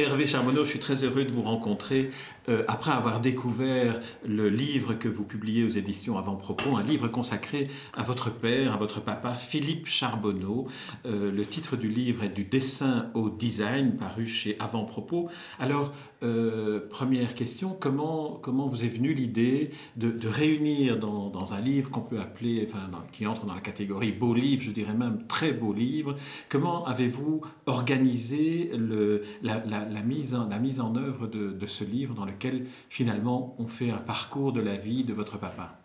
Hervé Charbonneau, je suis très heureux de vous rencontrer euh, après avoir découvert le livre que vous publiez aux éditions Avant-Propos, un livre consacré à votre père, à votre papa, Philippe Charbonneau. Euh, le titre du livre est Du dessin au design, paru chez Avant-Propos. Alors, euh, première question, comment, comment vous est venue l'idée de, réunir dans, un livre qu'on peut appeler, enfin, qui entre dans la catégorie beau livre, je dirais même très beau livre, comment avez-vous organisé le, la, la mise en œuvre de, ce livre dans lequel finalement on fait un parcours de la vie de votre papa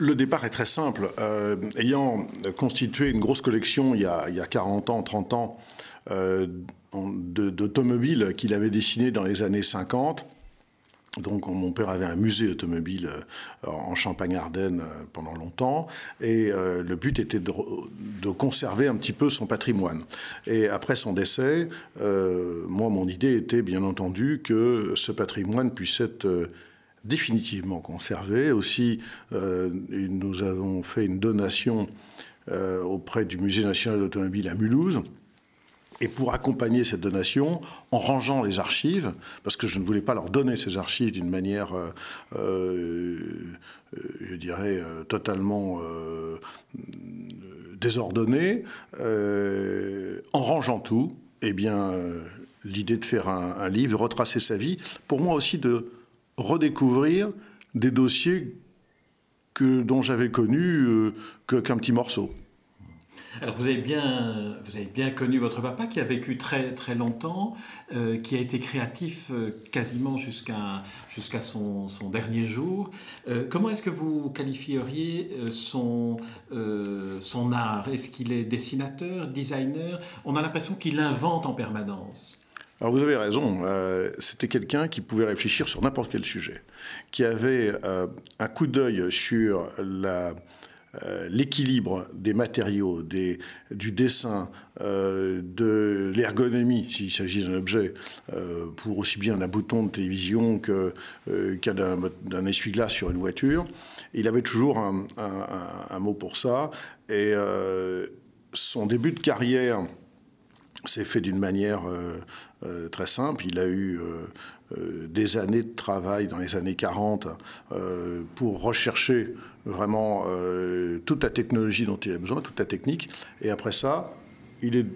le départ est très simple. Euh, ayant constitué une grosse collection il y a, il y a 40 ans, 30 ans, euh, d'automobiles qu'il avait dessinées dans les années 50, donc mon père avait un musée automobile euh, en Champagne-Ardenne euh, pendant longtemps, et euh, le but était de, conserver un petit peu son patrimoine. Et après son décès, moi mon idée était bien entendu que ce patrimoine puisse être définitivement conservé. Aussi, nous avons fait une donation auprès du Musée national d'automobile à Mulhouse et pour accompagner cette donation, en rangeant les archives, parce que je ne voulais pas leur donner ces archives d'une manière, euh, euh, je dirais, euh, totalement désordonnée, en rangeant tout, eh bien, l'idée de faire un, livre, de retracer sa vie, pour moi aussi de redécouvrir des dossiers que, dont j'avais connu qu'un petit morceau. Alors vous avez bien, vous avez bien connu votre papa qui a vécu très très longtemps, euh, qui a été créatif euh, quasiment jusqu'à jusqu'à son, son, dernier jour. Euh, comment est-ce que vous qualifieriez son, son art? Est-ce qu'il est dessinateur, designer? On a l'impression qu'il invente en permanence. Alors vous avez raison, c'était quelqu'un qui pouvait réfléchir sur n'importe quel sujet, qui avait un coup d'œil sur la, euh, l'équilibre des matériaux, des, du dessin, euh, de l'ergonomie, s'il s'agit d'un objet, euh, pour aussi bien un bouton de télévision qu'un d'un essuie-glace sur une voiture. Il avait toujours un mot pour ça. Et son début de carrière s'est fait d'une manière très simple. Il a eu des années de travail dans les années 40 pour rechercher vraiment euh, toute la technologie dont il a besoin, toute la technique. Et après ça, il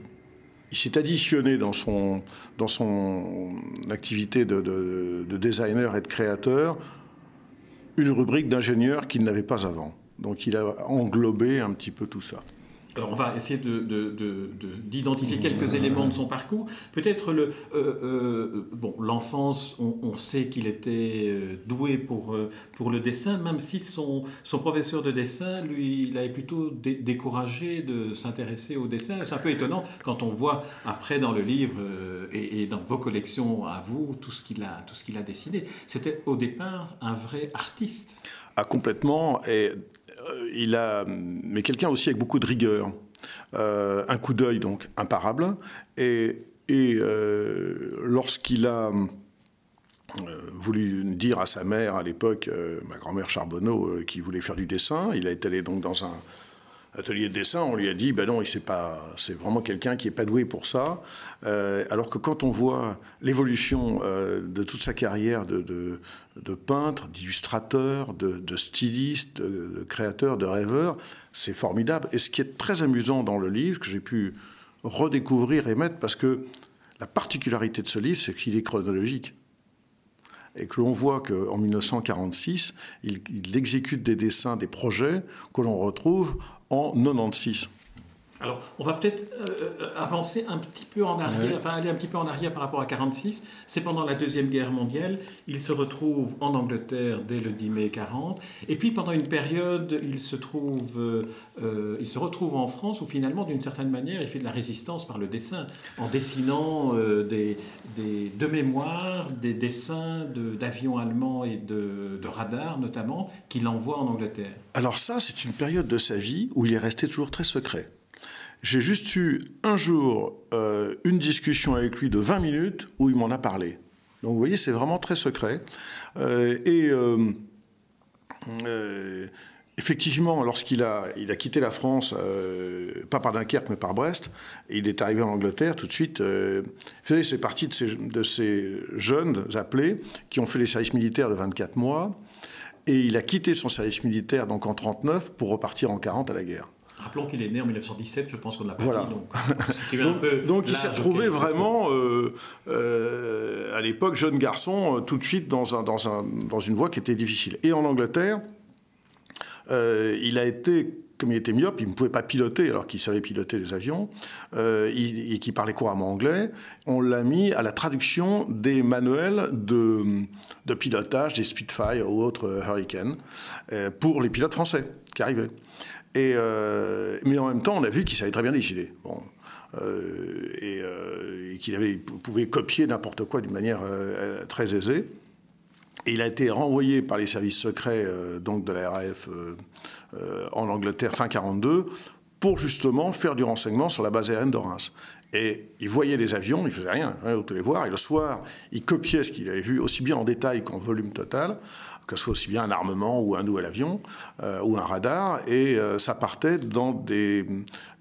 s'est additionné dans son, dans son activité de, de, designer et de créateur une rubrique d'ingénieur qu'il n'avait pas avant. Donc il a englobé un petit peu tout ça. Alors on va essayer d'identifier de, quelques éléments de son parcours. Peut-être le euh, euh, bon l'enfance, on, sait qu'il était euh, doué pour pour le dessin, même si son son professeur de dessin lui il avait plutôt découragé de s'intéresser au dessin. C'est un peu étonnant quand on voit après dans le livre et, dans vos collections à vous tout ce qu'il a tout ce qu'il a dessiné. C'était au départ un vrai artiste. Ah complètement et euh, il a, mais quelqu'un aussi avec beaucoup de rigueur, euh, un coup d'œil donc imparable. Et, et euh, lorsqu'il a voulu dire à sa mère à l'époque, ma grand-mère Charbonneau, qui voulait faire du dessin, il été allé donc dans un atelier de dessin, on lui a dit, ben non, c'est pas, c'est vraiment quelqu'un qui est pas doué pour ça. Euh, alors que quand on voit l'évolution euh, de toute sa carrière de, de, peintre, d'illustrateur, de, styliste, de, créateur, de rêveur, c'est formidable. Et ce qui est très amusant dans le livre, que j'ai pu redécouvrir et mettre, parce que la particularité de ce livre, c'est qu'il est chronologique et que l'on voit qu'en 1946, il, il, exécute des dessins, des projets que l'on retrouve en 96. Alors, on va peut-être euh, euh, avancer un petit peu en arrière, enfin aller un petit peu en arrière par rapport à 46. C'est pendant la Deuxième Guerre mondiale. Il se retrouve en Angleterre dès le 10 mai 40. Et puis, pendant une période, il se, trouve, euh, il se retrouve en France où, finalement, d'une certaine manière, il fait de la résistance par le dessin, en dessinant des, des, de mémoire des dessins d'avions allemands et de, de radars, notamment, qu'il envoie en Angleterre. Alors ça, c'est une période de sa vie où il est resté toujours très secret. J'ai juste eu un jour euh, une discussion avec lui de 20 minutes où il m'en a parlé. Donc vous voyez, c'est vraiment très secret. Euh, et euh, effectivement, lorsqu'il a, il a quitté la France, pas par Dunkerque, mais par Brest, il est arrivé en Angleterre tout de suite, euh, c'est partie de ces, de ces jeunes appelés qui ont fait les services militaires de 24 mois, et il a quitté son service militaire donc en 39 pour repartir en 40 à la guerre. Rappelons qu'il est né en 1917, je pense qu'on l'a pas voilà. dit, Donc, donc, donc il s'est retrouvé vraiment, euh, euh, à l'époque, jeune garçon, euh, tout de suite dans, un, dans, un, dans une voie qui était difficile. Et en Angleterre, il a été comme il était myope, il ne pouvait pas piloter alors qu'il savait piloter des avions euh, et qu'il parlait couramment anglais. On l'a mis à la traduction des manuels de, de pilotage des Spitfire ou autres Hurricane euh, pour les pilotes français qui arrivaient. Euh, mais en même temps, on a vu qu'il savait très bien décider. Bon. Euh, et, euh, et qu'il pouvait copier n'importe quoi d'une manière très aisée. Et il a été renvoyé par les services secrets donc de la RAF en Angleterre fin 42 pour justement faire du renseignement sur la base aérienne de Reims. Et il voyait les avions, il faisait rien, hein, autant les voir. Et le soir, il copiait ce qu'il avait vu, aussi bien en détail qu'en volume total, que ce soit aussi bien un armement ou un nouvel avion euh, ou un radar. Et euh, ça partait dans des,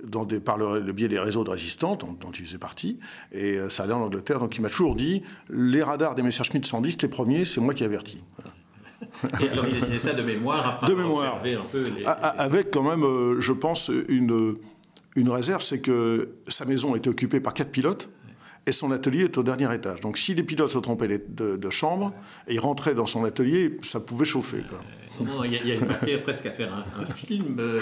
dans des, par le, le biais des réseaux de résistants dont, dont il faisait partie. Et euh, ça allait en Angleterre. Donc il m'a toujours dit les radars des Messerschmitt 110, les premiers, c'est moi qui avertis. Voilà. Et alors il dessinait ça de mémoire après de avoir mémoire. observé un peu les, les- Avec quand même, je pense, une, une réserve, c'est que sa maison était occupée par quatre pilotes et son atelier est au dernier étage. Donc si les pilotes se trompaient de, chambre et ils rentraient dans son atelier, ça pouvait chauffer. Quoi. Non, il y, a- une matière presque à faire un, un film euh,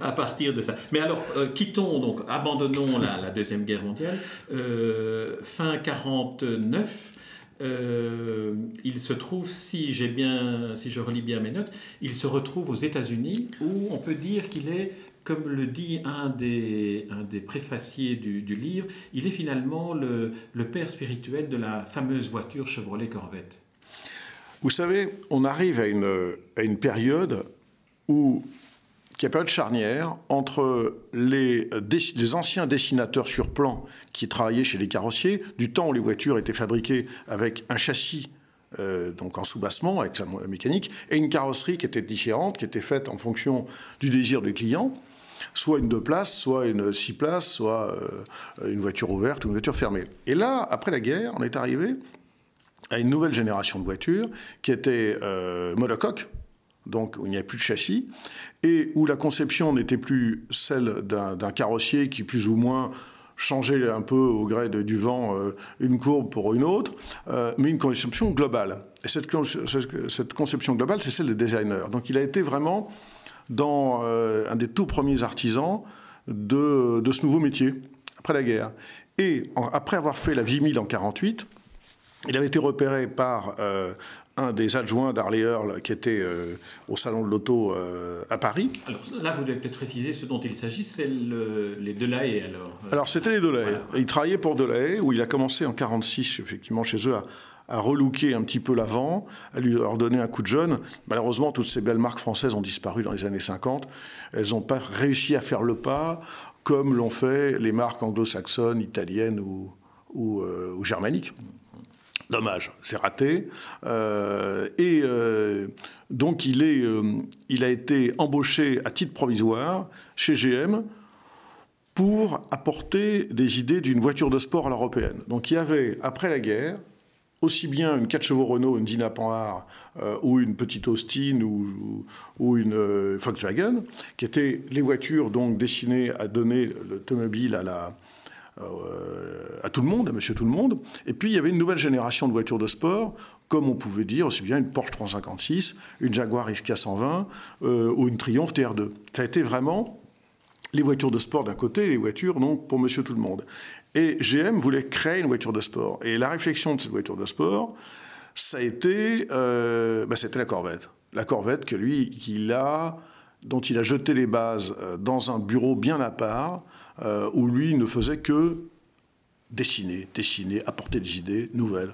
à partir de ça. Mais alors, euh, quittons donc, abandonnons la, la Deuxième Guerre mondiale. Euh, fin 49, euh, il se trouve, si j'ai bien, si je relis bien mes notes, il se retrouve aux États-Unis où on peut dire qu'il est, comme le dit un des, un des préfaciers du, du livre, il est finalement le, le père spirituel de la fameuse voiture Chevrolet Corvette. Vous savez, on arrive à une, à une période où qui est période charnière entre les, les anciens dessinateurs sur plan qui travaillaient chez les carrossiers, du temps où les voitures étaient fabriquées avec un châssis euh, donc en soubassement avec sa mécanique et une carrosserie qui était différente, qui était faite en fonction du désir du client, soit une deux places, soit une six places, soit euh, une voiture ouverte ou une voiture fermée. Et là, après la guerre, on est arrivé à une nouvelle génération de voitures qui était euh, monocoque, donc où il n'y avait plus de châssis, et où la conception n'était plus celle d'un carrossier qui plus ou moins changeait un peu au gré du vent euh, une courbe pour une autre, euh, mais une conception globale. Et cette- cette conception globale, c'est celle des designers. Donc il a été vraiment dans euh, un des tout premiers artisans de, de ce nouveau métier, après la guerre. Et en- après avoir fait la vie 1000 en 48, il avait été repéré par euh, un des adjoints d'Harley Earl qui était euh, au salon de l'auto euh, à Paris. Alors là, vous devez peut-être préciser ce dont il s'agit, c'est le- les Delahaye alors. Alors c'était les Delahaye. Il travaillait pour Delahaye, où il a commencé en 46 effectivement chez eux à, à relooker un petit peu l'avant, à lui leur donner un coup de jeune. Malheureusement, toutes ces belles marques françaises ont disparu dans les années 50. Elles n'ont pas réussi à faire le pas comme l'ont fait les marques anglo-saxonnes, italiennes ou, euh, germaniques. Dommage, c'est raté. Euh, et euh, donc il, est, il a été embauché à titre provisoire chez GM pour apporter des idées d'une voiture de sport à l'européenne. Donc il y avait, après la guerre, aussi bien une 4 chevaux Renault, une Dina Panhard, euh, ou une petite Austin, ou, une euh, Volkswagen, qui étaient les voitures donc destinées à donner l'automobile à euh, à tout le monde, à monsieur tout le monde. Et puis il y avait une nouvelle génération de voitures de sport, comme on pouvait dire aussi bien une Porsche 356, une Jaguar XK 120 euh, ou une Triumph TR2. Ça a été vraiment les voitures de sport d'un côté les voitures donc pour monsieur tout le monde. Et GM voulait créer une voiture de sport. Et la réflexion de cette voiture de sport, ça a été, euh, bah, la Corvette. La Corvette que lui, qu'il a, dont il a jeté les bases euh, dans un bureau bien à part, euh, où lui ne faisait que dessiner, dessiner, apporter des idées nouvelles.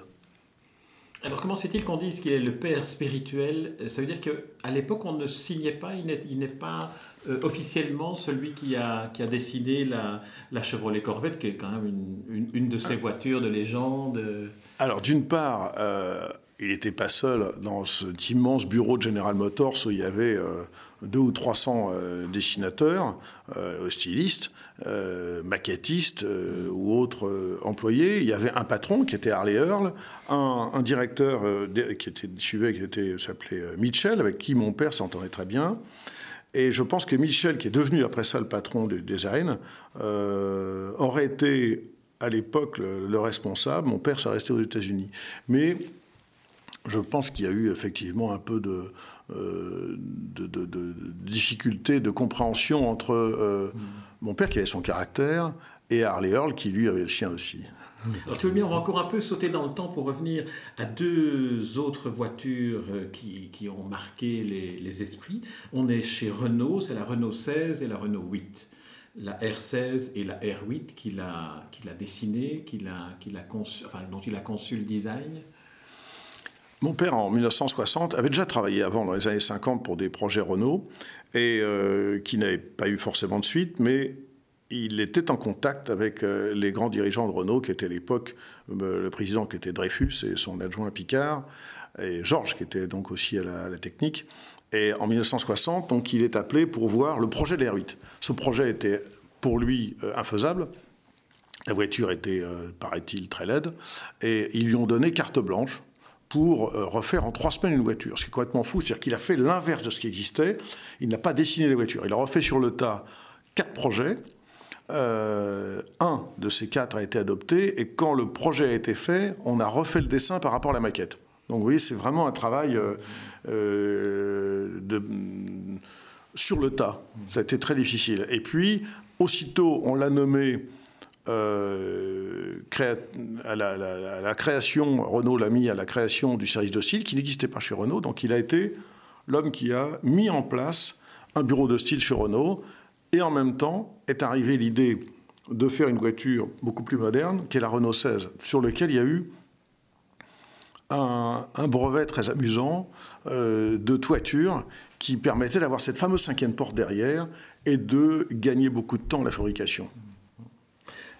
Alors comment c'est-il qu'on dise qu'il est le père spirituel? Ça veut dire qu'à l'époque, on ne signait pas, il n'est, pas euh, officiellement celui qui a, qui décidé la, Chevrolet Corvette, qui est quand même une, une, de ces voitures de légende. Alors d'une part, euh, il n'était pas seul dans cet immense bureau de General Motors où il y avait euh, deux ou 300 euh, dessinateurs, euh, stylistes, maquettistes ou autres employés. Il y avait un patron qui était Harley Earl, un, directeur qui était suivait, qui s'appelait Mitchell, avec qui mon père s'entendait très bien. Et je pense que Michel, qui est devenu après ça le patron du design, aurait été à l'époque le, responsable. Mon père s'est resté aux États-Unis. Mais je pense qu'il y a eu effectivement un peu de, euh, de, difficulté de compréhension entre euh, mon père qui avait son caractère et Harley Earl qui lui avait le sien aussi. Alors, tu veux bien, on va encore un peu sauter dans le temps pour revenir à deux autres voitures euh, qui, ont marqué les, esprits. On est chez Renault, c'est la Renault 16 et la Renault 8. La R16 et la R8 qu'il a, dessinée, qu'il a, conçu, dont il a conçu le design. Mon père, en 1960, avait déjà travaillé avant, dans les années 50, pour des projets Renault, et euh, qui n'avaient pas eu forcément de suite, mais il était en contact avec euh, les grands dirigeants de Renault, qui étaient à l'époque euh, le président qui était Dreyfus et son adjoint Picard, et Georges qui était donc aussi à la, technique. Et en 1960, donc, il est appelé pour voir le projet de l'R8. Ce projet était pour lui infaisable. La voiture était, paraît-il, très laide. Et ils lui ont donné carte blanche pour euh, refaire en trois semaines une voiture. Ce qui est complètement fou, c'est-à-dire qu'il a fait l'inverse de ce qui existait. Il n'a pas dessiné les voitures. Il a refait sur le tas quatre projets. Euh, un de ces quatre a été adopté, et quand le projet a été fait, on a refait le dessin par rapport à la maquette. Donc vous voyez, c'est vraiment un travail euh, sur le tas. Ça a été très difficile. Et puis, aussitôt, on l'a nommé euh, à, la, création, Renault l'a mis à la création du service de style qui n'existait pas chez Renault. Donc il a été l'homme qui a mis en place un bureau de style chez Renault. Et en même temps est arrivée l'idée de faire une voiture beaucoup plus moderne, qui est la Renault 16, sur lequel il y a eu un, brevet très amusant euh, de toiture qui permettait d'avoir cette fameuse cinquième porte derrière et de gagner beaucoup de temps en la fabrication.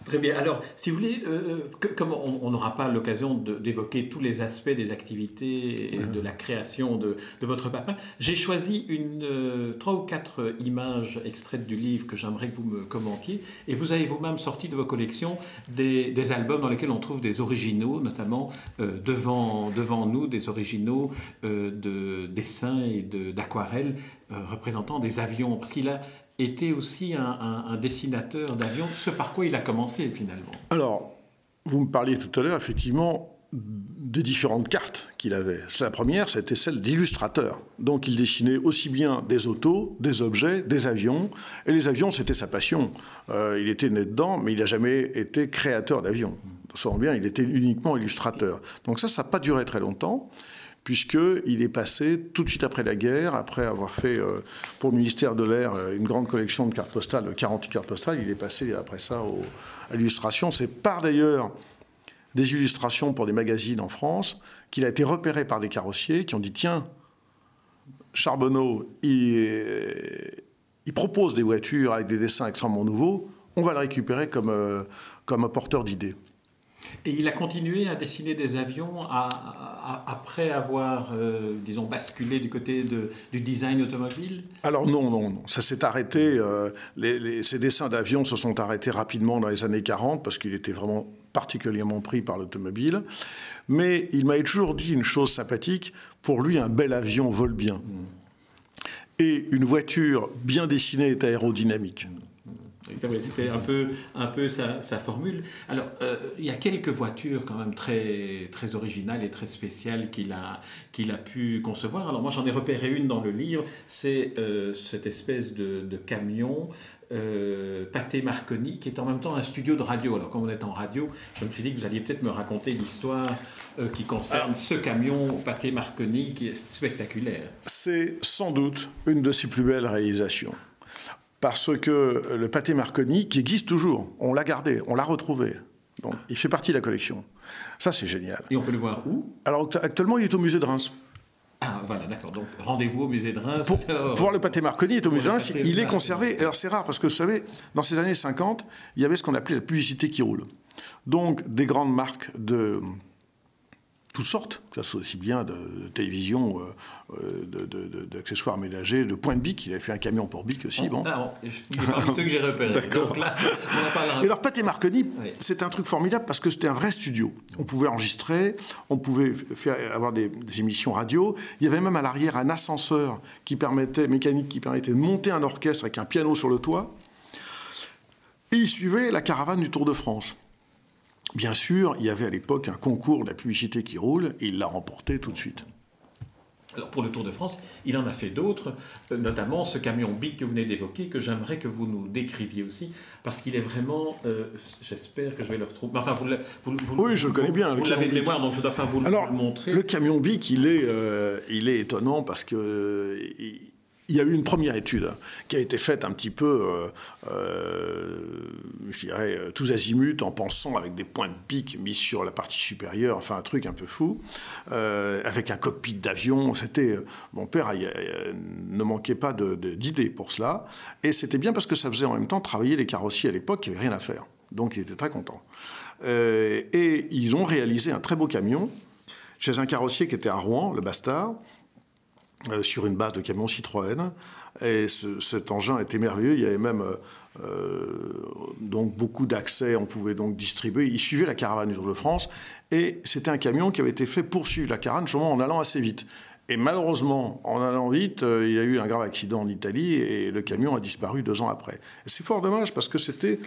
Très bien. Alors, si vous voulez, euh, comme on n'aura pas l'occasion d'évoquer tous les aspects des activités et de la création de, votre papa, j'ai choisi une, euh, trois ou quatre images extraites du livre que j'aimerais que vous me commentiez. Et vous avez vous-même sorti de vos collections des, albums dans lesquels on trouve des originaux, notamment euh, devant, devant nous, des originaux de dessins et d'aquarelles représentant des avions. Parce qu'il a était aussi un, dessinateur d'avions, ce par quoi il a commencé finalement. Alors, vous me parliez tout à l'heure effectivement des différentes cartes qu'il avait. La première, c'était celle d'illustrateur. Donc il dessinait aussi bien des autos, des objets, des avions. Et les avions, c'était sa passion. Euh, il était né dedans, mais il n'a jamais été créateur d'avions. Souvent bien, il était uniquement illustrateur. Donc ça, ça n'a pas duré très longtemps puisqu'il est passé tout de suite après la guerre, après avoir fait euh, pour le ministère de l'Air euh, une grande collection de cartes postales, 40 cartes postales, il est passé après ça à l'illustration. C'est par d'ailleurs des illustrations pour des magazines en France qu'il a été repéré par des carrossiers qui ont dit tiens, Charbonneau, il, propose des voitures avec des dessins extrêmement nouveaux, on va le récupérer comme, euh, comme porteur d'idées. Et il a continué à dessiner des avions après avoir, euh, disons, basculé du côté du design automobile? Alors non, non, non. Ça s'est arrêté. Euh, les, ces dessins d'avions se sont arrêtés rapidement dans les années 40 parce qu'il était vraiment particulièrement pris par l'automobile. Mais il m'avait toujours dit une chose sympathique. Pour lui, un bel avion vole bien. Mm. Et une voiture bien dessinée est aérodynamique. Mm. C'était un peu, un peu sa, formule. Alors, euh, il y a quelques voitures quand même très, très originales et très spéciales qu'il a, qu'il a pu concevoir. Alors, moi, j'en ai repéré une dans le livre. C'est euh, cette espèce de, camion euh, Pathé Marconi, qui est en même temps un studio de radio. Alors, comme on est en radio, je me suis dit que vous alliez peut-être me raconter l'histoire euh, qui concerne ce camion Pathé Marconi, qui est spectaculaire. C'est sans doute une de ses plus belles réalisations parce que le pâté Marconi, qui existe toujours, on l'a gardé, on l'a retrouvé. Donc, il fait partie de la collection. Ça, c'est génial. Et on peut le voir où? Alors, actuellement, il est au musée de Reims. Ah, voilà, d'accord. Donc, rendez-vous au musée de Reims. Pour, voir le pâté Marconi, il est au musée de Reims. Il est conservé. Alors, c'est rare, parce que vous savez, dans ces années 50, il y avait ce qu'on appelait la publicité qui roule. Donc, des grandes marques de, toutes sortes, que ce soit aussi bien de, télévision, euh, d'accessoires ménagers, de points de bic. Il avait fait un camion pour bic aussi. bon. Ah, il est ceux que j'ai repérés. D'accord. Et alors, Pâté Marconi, c'est un truc formidable parce que c'était un vrai studio. On pouvait enregistrer, on pouvait faire, avoir des, des, émissions radio. Il y avait même à l'arrière un ascenseur qui permettait, mécanique qui permettait de monter un orchestre avec un piano sur le toit. Et il suivait la caravane du Tour de France. Bien sûr, il y avait à l'époque un concours de la publicité qui roule et il l'a remporté tout de suite. Alors pour le Tour de France, il en a fait d'autres, euh, notamment ce camion Big que vous venez d'évoquer, que j'aimerais que vous nous décriviez aussi, parce qu'il est vraiment, euh, j'espère que je vais le retrouver. Enfin, vous, oui, je le connais bien. Vous, l'avez de mémoire, donc je dois pas vous Alors, le montrer. Le camion Bic, il est, euh, il est étonnant parce que il y a eu une première étude qui a été faite un petit peu, euh, euh, je dirais, euh, tous azimuts, en pensant avec des points de pique mis sur la partie supérieure, enfin un truc un peu fou, avec un cockpit d'avion. C'était, mon père ne manquait pas d'idées pour cela, et c'était bien parce que ça faisait en même temps travailler les carrossiers à l'époque qui n'avaient rien à faire. Donc il était très content. et ils ont réalisé un très beau camion chez un carrossier qui était à Rouen, le Bastard, euh, sur une base de camion Citroën. Et cet engin était merveilleux. Il y avait même euh, euh, donc beaucoup d'accès. On pouvait donc distribuer. Il suivait la caravane du Tour de France. Et c'était un camion qui avait été fait pour suivre la caravane justement en allant assez vite. Et malheureusement, en allant vite, il y a eu un grave accident en Italie et le camion a disparu deux ans après. C'est fort dommage parce que c'était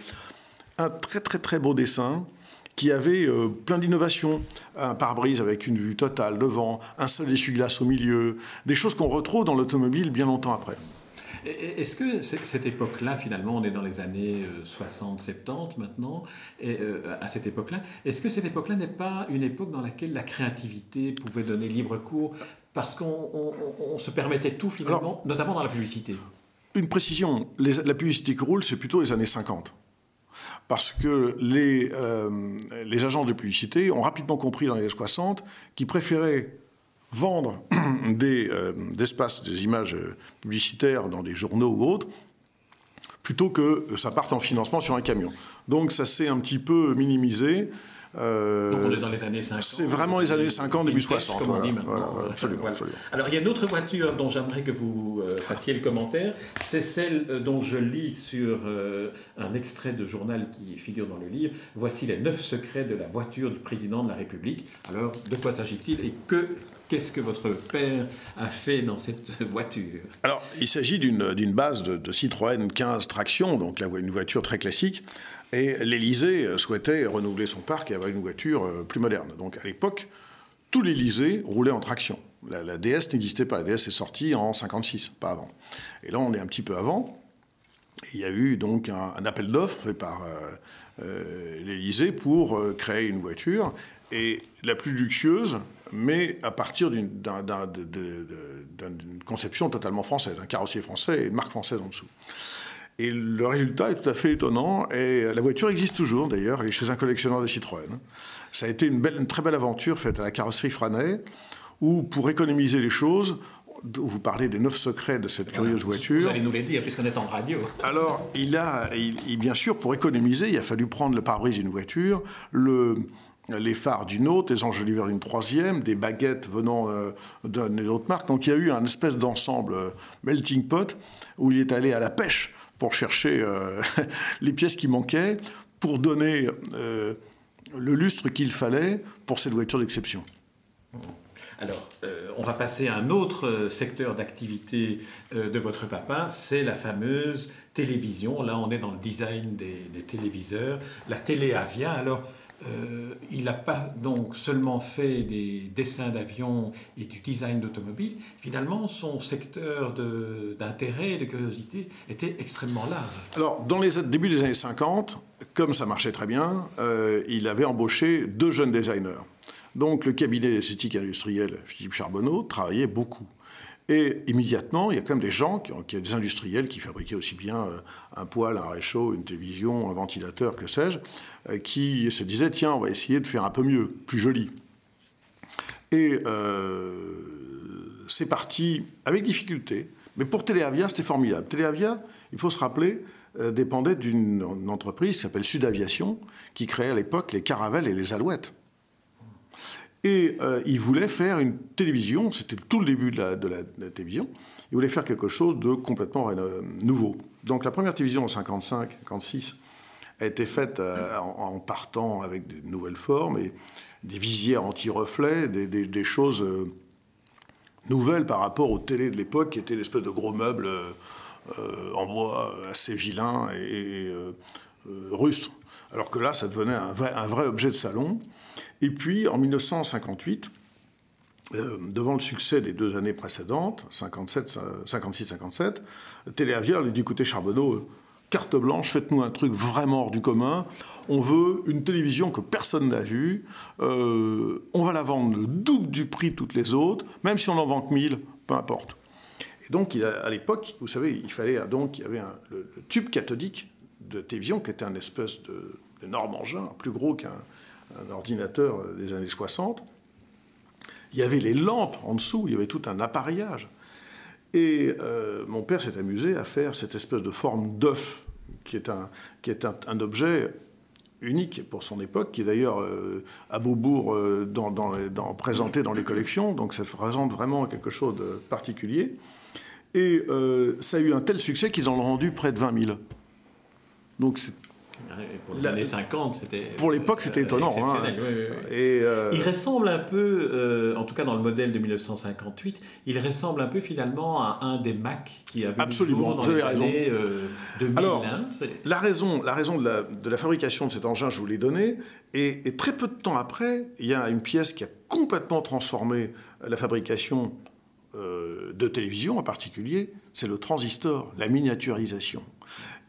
un très très très beau dessin qui avait euh, plein d'innovations. Un pare-brise avec une vue totale devant, un seul essuie-glace au milieu, des choses qu'on retrouve dans l'automobile bien longtemps après. Est-ce que cette époque-là, finalement, on est dans les années 60-70 euh, maintenant, et, euh, à cette époque-là, est-ce que cette époque-là n'est pas une époque dans laquelle la créativité pouvait donner libre cours parce qu'on se permettait tout finalement, notamment dans la publicité? Une précision, la publicité qui roule, c'est plutôt les années 50 parce que les, euh, les agents de publicité ont rapidement compris dans les années 60 qu'ils préféraient vendre des, euh, espaces, des images publicitaires dans des journaux ou autres, plutôt que ça parte en financement sur un camion. Donc ça s'est un petit peu minimisé. Euh, Donc on est dans les années 50. C'est vraiment les années 50, début 60. Comme on dit maintenant. absolument, Alors il y a une autre voiture dont j'aimerais que vous euh, fassiez le commentaire. C'est celle euh, dont je lis sur un extrait de journal qui figure dans le livre. Voici les neuf secrets de la voiture du président de la République. Alors de quoi s'agit-il et que Qu'est-ce que votre père a fait dans cette voiture? Alors, il s'agit d'une base de, de, Citroën 15 traction, donc une voiture très classique, et l'Élysée souhaitait renouveler son parc et avoir une voiture euh, plus moderne. Donc à l'époque, tout l'Élysée roulait en traction. La, DS n'existait pas. La DS est sortie en 56, pas avant. Et là, on est un petit peu avant. il y a eu donc un, appel d'offres fait par euh, euh, l'Élysée pour créer une voiture et la plus luxueuse, mais à partir d'une conception totalement française, un carrossier français et une marque française en dessous. Et le résultat est tout à fait étonnant. Et la voiture existe toujours, d'ailleurs. Elle est chez un collectionneur de Citroën. Ça a été une, belle, une très belle aventure faite à la carrosserie Franet, où, pour économiser les choses, vous parlez des neuf secrets de cette curieuse voiture. Vous allez nous les dire, puisqu'on est en radio. Alors, il a, bien sûr, pour économiser, il a fallu prendre le pare-brise d'une voiture, le, les phares d'une autre, les enjoliveurs d'une troisième, des baguettes venant euh, d'une autre marque. Donc il y a eu un espèce d'ensemble euh, melting pot où il est allé à la pêche pour chercher euh, les pièces qui manquaient, pour donner euh, le lustre qu'il fallait pour cette voiture d'exception. Alors, euh, on va passer à un autre secteur d'activité de votre papa, c'est la fameuse télévision. Là, on est dans le design des, des téléviseurs, la télé Avia. Alors, euh, il n'a pas donc seulement fait des dessins d'avions et du design d'automobile. Finalement, son secteur d'intérêt et de curiosité était extrêmement large. Alors, dans les débuts des années 50, comme ça marchait très bien, euh, il avait embauché deux jeunes designers. Donc, le cabinet d'esthétique industrielle Philippe Charbonneau travaillait beaucoup. Et immédiatement, il y a quand même des gens, qui, des industriels qui fabriquaient aussi bien euh, un poêle, un réchaud, une télévision, un ventilateur, que sais-je, euh, qui se disaient tiens, on va essayer de faire un peu mieux, plus joli. Et euh, c'est parti avec difficulté. Mais pour Téléavia, c'était formidable. Téléavia, il faut se rappeler, dépendait d'une entreprise qui s'appelle Sud Aviation, qui créait à l'époque les caravelles et les alouettes. Et euh, il voulait faire une télévision, c'était tout le début de la, télévision, il voulait faire quelque chose de complètement nouveau. Donc la première télévision en 55, 56 a été faite euh, en, partant avec de nouvelles formes et des visières anti-reflets, des, choses euh, nouvelles par rapport aux télés de l'époque qui étaient l'espèce de gros meubles en bois assez vilains et, rustres. Alors que là, ça devenait un vrai objet de salon. Et puis, en 1958, euh, devant le succès des deux années précédentes, 56-57, Téléavière lui dit écoutez, Charbonneau, euh, carte blanche, faites-nous un truc vraiment hors du commun. On veut une télévision que personne n'a vue. Euh, on va la vendre le double du prix de toutes les autres, même si on en vend que 1000, peu importe. Et donc, à l'époque, vous savez, il fallait donc, il y avait un, le, tube cathodique de télévision qui était un espèce d'énorme engin, plus gros qu'un un ordinateur des années 60, il y avait les lampes en dessous, il y avait tout un appareillage. Et euh, mon père s'est amusé à faire cette espèce de forme d'œuf, qui est, un, qui est un, objet unique pour son époque, qui est d'ailleurs euh, à Beaubourg euh, présenté dans les collections, donc ça représente vraiment quelque chose de particulier. Et ça a eu un tel succès qu'ils en ont rendu près de 20 000. Donc c'est pour les années 50, c'était. Pour l'époque, c'était étonnant. Hein. Et euh, Il ressemble un peu, euh, en tout cas dans le modèle de 1958, il ressemble un peu finalement à un des Mac qui avait Absolument, dans les années 2000. Euh, Alors, la raison, la raison de la, de la, fabrication de cet engin, je vous l'ai donné, et, et, très peu de temps après, il y a une pièce qui a complètement transformé la fabrication de télévision en particulier, c'est le transistor, la miniaturisation.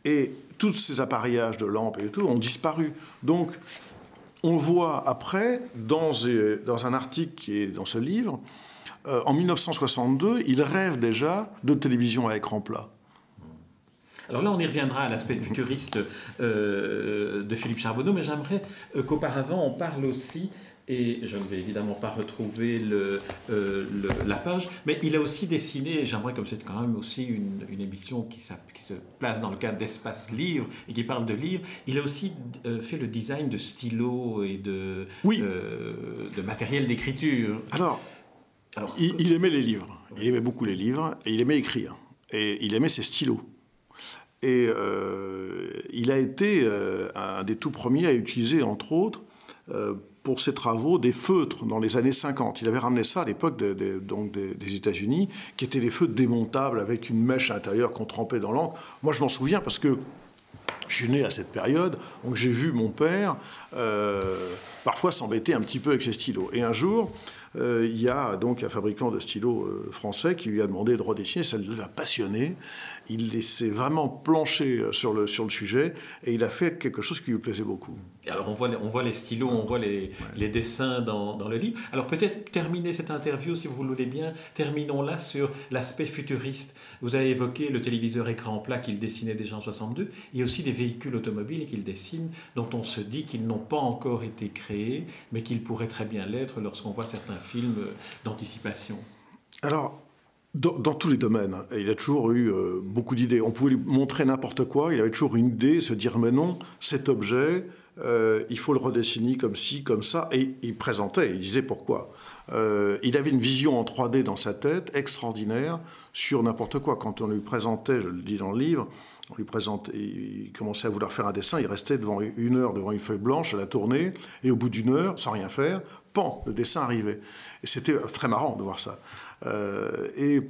Et tous ces appareillages de lampes et tout ont disparu. Donc, on voit après, dans, un article qui est dans ce livre, euh, en 1962, il rêve déjà de télévision à écran plat. Alors là, on y reviendra à l'aspect futuriste euh, de Philippe Charbonneau, mais j'aimerais euh, qu'auparavant, on parle aussi et je ne vais évidemment pas retrouver euh, le, la page, mais il a aussi dessiné, et j'aimerais comme c'est quand même aussi une, une émission qui, qui, se place dans le cadre d'espace livre et qui parle de livres, il a aussi euh, fait le design de stylos et de, oui. Euh, de matériel d'écriture. Alors, Alors il, aimait les livres, il aimait beaucoup les livres, et il aimait écrire, et il aimait ses stylos. Et il a été un des tout premiers à utiliser, entre autres, pour ses travaux des feutres dans les années 50. Il avait ramené ça à l'époque donc des, États-Unis, qui étaient des feutres démontables avec une mèche à l'intérieur qu'on trempait dans l'encre. Moi, je m'en souviens parce que je suis né à cette période, donc j'ai vu mon père euh, parfois s'embêter un petit peu avec ses stylos. Et un jour, euh, il y a donc un fabricant de stylos euh, français qui lui a demandé de redessiner, ça l'a passionné il s'est vraiment planché euh, sur le, sur le sujet et il a fait quelque chose qui lui plaisait beaucoup. Alors on voit, on voit les stylos, on voit les, les dessins dans, dans, le livre. Alors peut-être terminer cette interview, si vous voulez bien, terminons là sur l'aspect futuriste. Vous avez évoqué le téléviseur écran plat qu'il dessinait déjà en 62, et aussi des véhicules automobiles qu'il dessine, dont on se dit qu'ils n'ont pas encore été créés, mais qu'ils pourraient très bien l'être lorsqu'on voit certains films d'anticipation. Alors, dans, tous les domaines. Hein. il a toujours eu euh, beaucoup d'idées. On pouvait lui montrer n'importe quoi, il avait toujours une idée, se dire mais non, cet objet, euh, il faut le redessiner comme ci, comme ça. Et il présentait, il disait pourquoi. Euh, il avait une vision en 3D dans sa tête extraordinaire sur n'importe quoi. Quand on lui présentait, je le dis dans le livre, on lui présentait, il commençait à vouloir faire un dessin, il restait devant une heure devant une feuille blanche à la tournée, et au bout d'une heure, sans rien faire, pan, le dessin arrivait. Et c'était très marrant de voir ça. Euh, et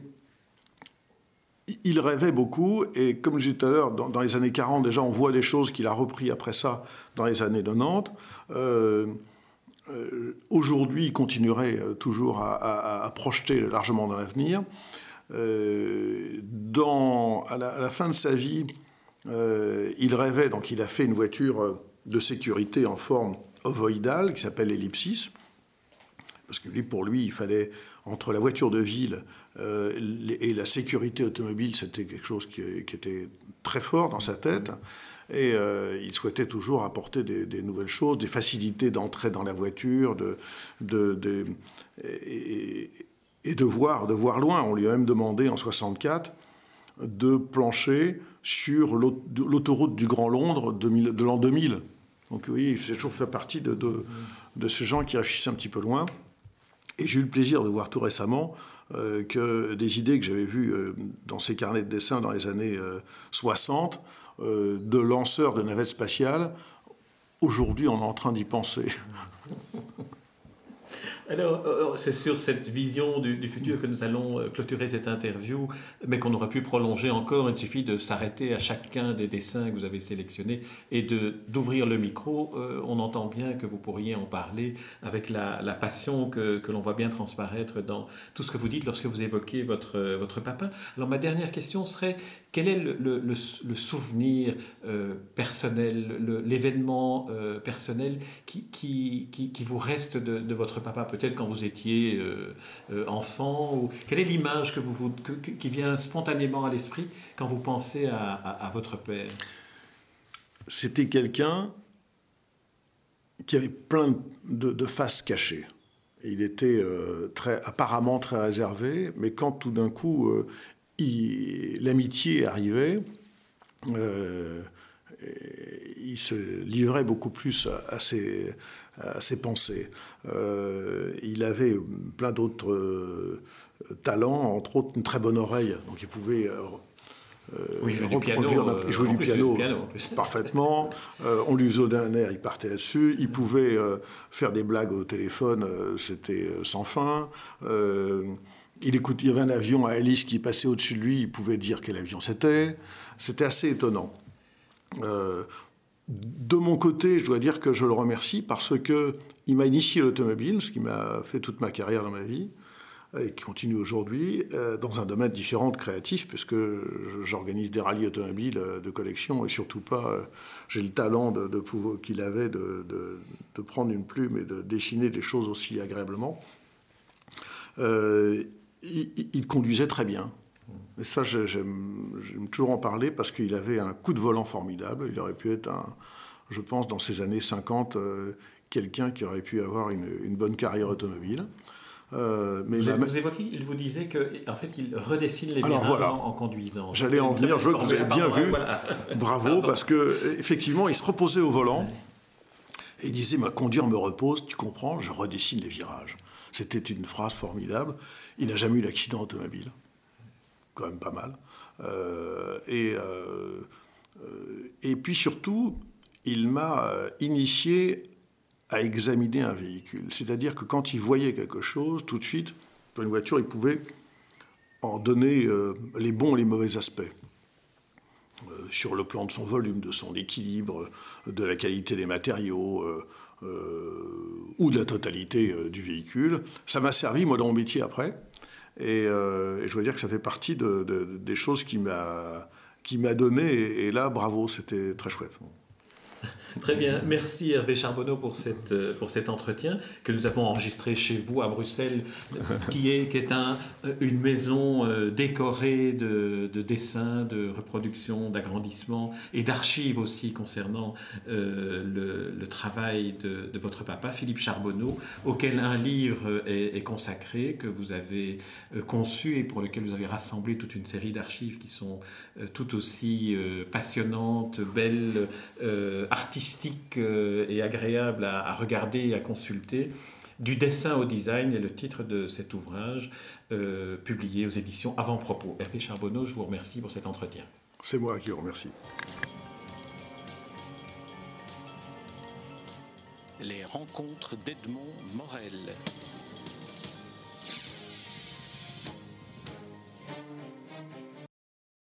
il rêvait beaucoup, et comme je disais tout à l'heure, dans, les années 40, déjà, on voit des choses qu'il a repris après ça dans les années 90. Euh, euh, Aujourd'hui, il continuerait euh, toujours à, projeter largement dans l'avenir. Dans, à la, fin de sa vie, il rêvait, donc il a fait une voiture de sécurité en forme ovoïdale qui s'appelle l'ellipsis, parce que lui, pour lui, il fallait entre la voiture de ville euh, et la sécurité automobile, c'était quelque chose qui, était très fort dans sa tête. Et euh, il souhaitait toujours apporter des, nouvelles choses, des facilités d'entrée dans la voiture, de, de, voir, de voir loin. On lui a même demandé en 64 de plancher sur l'autoroute du Grand Londres de, l'an 2000. Donc oui, c'est toujours fait partie de, de, ces gens qui réfléchissaient un petit peu loin. Et j'ai eu le plaisir de voir tout récemment que des idées que j'avais vues dans ces carnets de dessin dans les années 60, de lanceurs de navettes spatiales, aujourd'hui on est en train d'y penser. Alors, euh, euh, c'est sur cette vision du, futur que nous allons euh, clôturer cette interview, mais qu'on aurait pu prolonger encore. Il suffit de s'arrêter à chacun des dessins que vous avez sélectionnés et d'ouvrir le micro. on entend bien que vous pourriez en parler avec la, passion que, que l'on voit bien transparaître dans tout ce que vous dites lorsque vous évoquez votre, votre papa. Alors, ma dernière question serait quel est le, le, souvenir personnel, l'événement personnel qui, qui, qui, vous reste de, de votre papa peut-être quand vous étiez euh, euh, enfant. Quelle est l'image que vous, qui vient spontanément à l'esprit quand vous pensez à, votre père? C'était quelqu'un qui avait plein de, faces cachées. il était euh, très, apparemment très réservé, mais quand tout d'un coup l'amitié arrivait, il se livrait beaucoup plus à ses, à ses pensées. Euh, il avait plein d'autres euh, talents, entre autres une très bonne oreille, donc il pouvait euh, oui, jouer du piano, jouer du piano, parfaitement. on lui faisait un air, il partait là-dessus. Il pouvait faire des blagues au téléphone, c'était sans fin. il, écoute, il y avait un avion à hélice qui passait au-dessus de lui, il pouvait dire quel avion c'était. C'était assez étonnant. De mon côté, je dois dire que je le remercie parce que il m'a initié l'automobile, ce qui m'a fait toute ma carrière dans ma vie et qui continue aujourd'hui euh, dans un domaine différent de créatif, puisque j'organise des rallyes automobiles euh, de collection et surtout pas, euh, j'ai le talent de, qu'il avait de, prendre une plume et de dessiner des choses aussi agréablement. il, conduisait très bien. Et ça, j'aime toujours en parler parce qu'il avait un coup de volant formidable. Il aurait pu être, un, je pense, dans ces années 50, euh, quelqu'un qui aurait pu avoir une, bonne carrière automobile. Euh, mais vous, vous évoquez, il vous disait qu'en en fait, il redessine les virages en, conduisant. J'allais en venir, je vois que vous avez bien vu. Bravo, parce que effectivement, il se reposait au volant et il disait Ma conduire me repose, tu comprends, je redessine les virages. C'était une phrase formidable. Il n'a jamais eu d'accident automobile quand même pas mal. Euh, et, euh, euh, et puis surtout, il m'a initié à examiner un véhicule. C'est-à-dire que quand il voyait quelque chose, tout de suite, une voiture, il pouvait en donner les bons et les mauvais aspects. sur le plan de son volume, de son équilibre, de la qualité des matériaux, ou de la totalité du véhicule. Ça m'a servi, moi, dans mon métier après. Euh, et, je dois dire que ça fait partie des choses qui m'a qui m'a donné. et là, bravo, c'était très chouette. Très bien, merci Hervé Charbonneau pour, cette, euh, pour cet entretien que nous avons enregistré chez vous à Bruxelles, qui est, qui est un, une maison euh, décorée de, de dessins, de reproductions, d'agrandissements et d'archives aussi concernant euh, le, le, travail de, de, votre papa, Philippe Charbonneau, auquel un livre est, consacré, que vous avez conçu et pour lequel vous avez rassemblé toute une série d'archives qui sont tout aussi passionnantes, belles, artistique euh, et agréable à, regarder et à consulter. Du dessin au design est le titre de cet ouvrage euh, publié aux éditions Avant-Propos. Hervé Charbonneau, je vous remercie pour cet entretien. C'est moi qui vous remercie. Les rencontres d'Edmond Morel.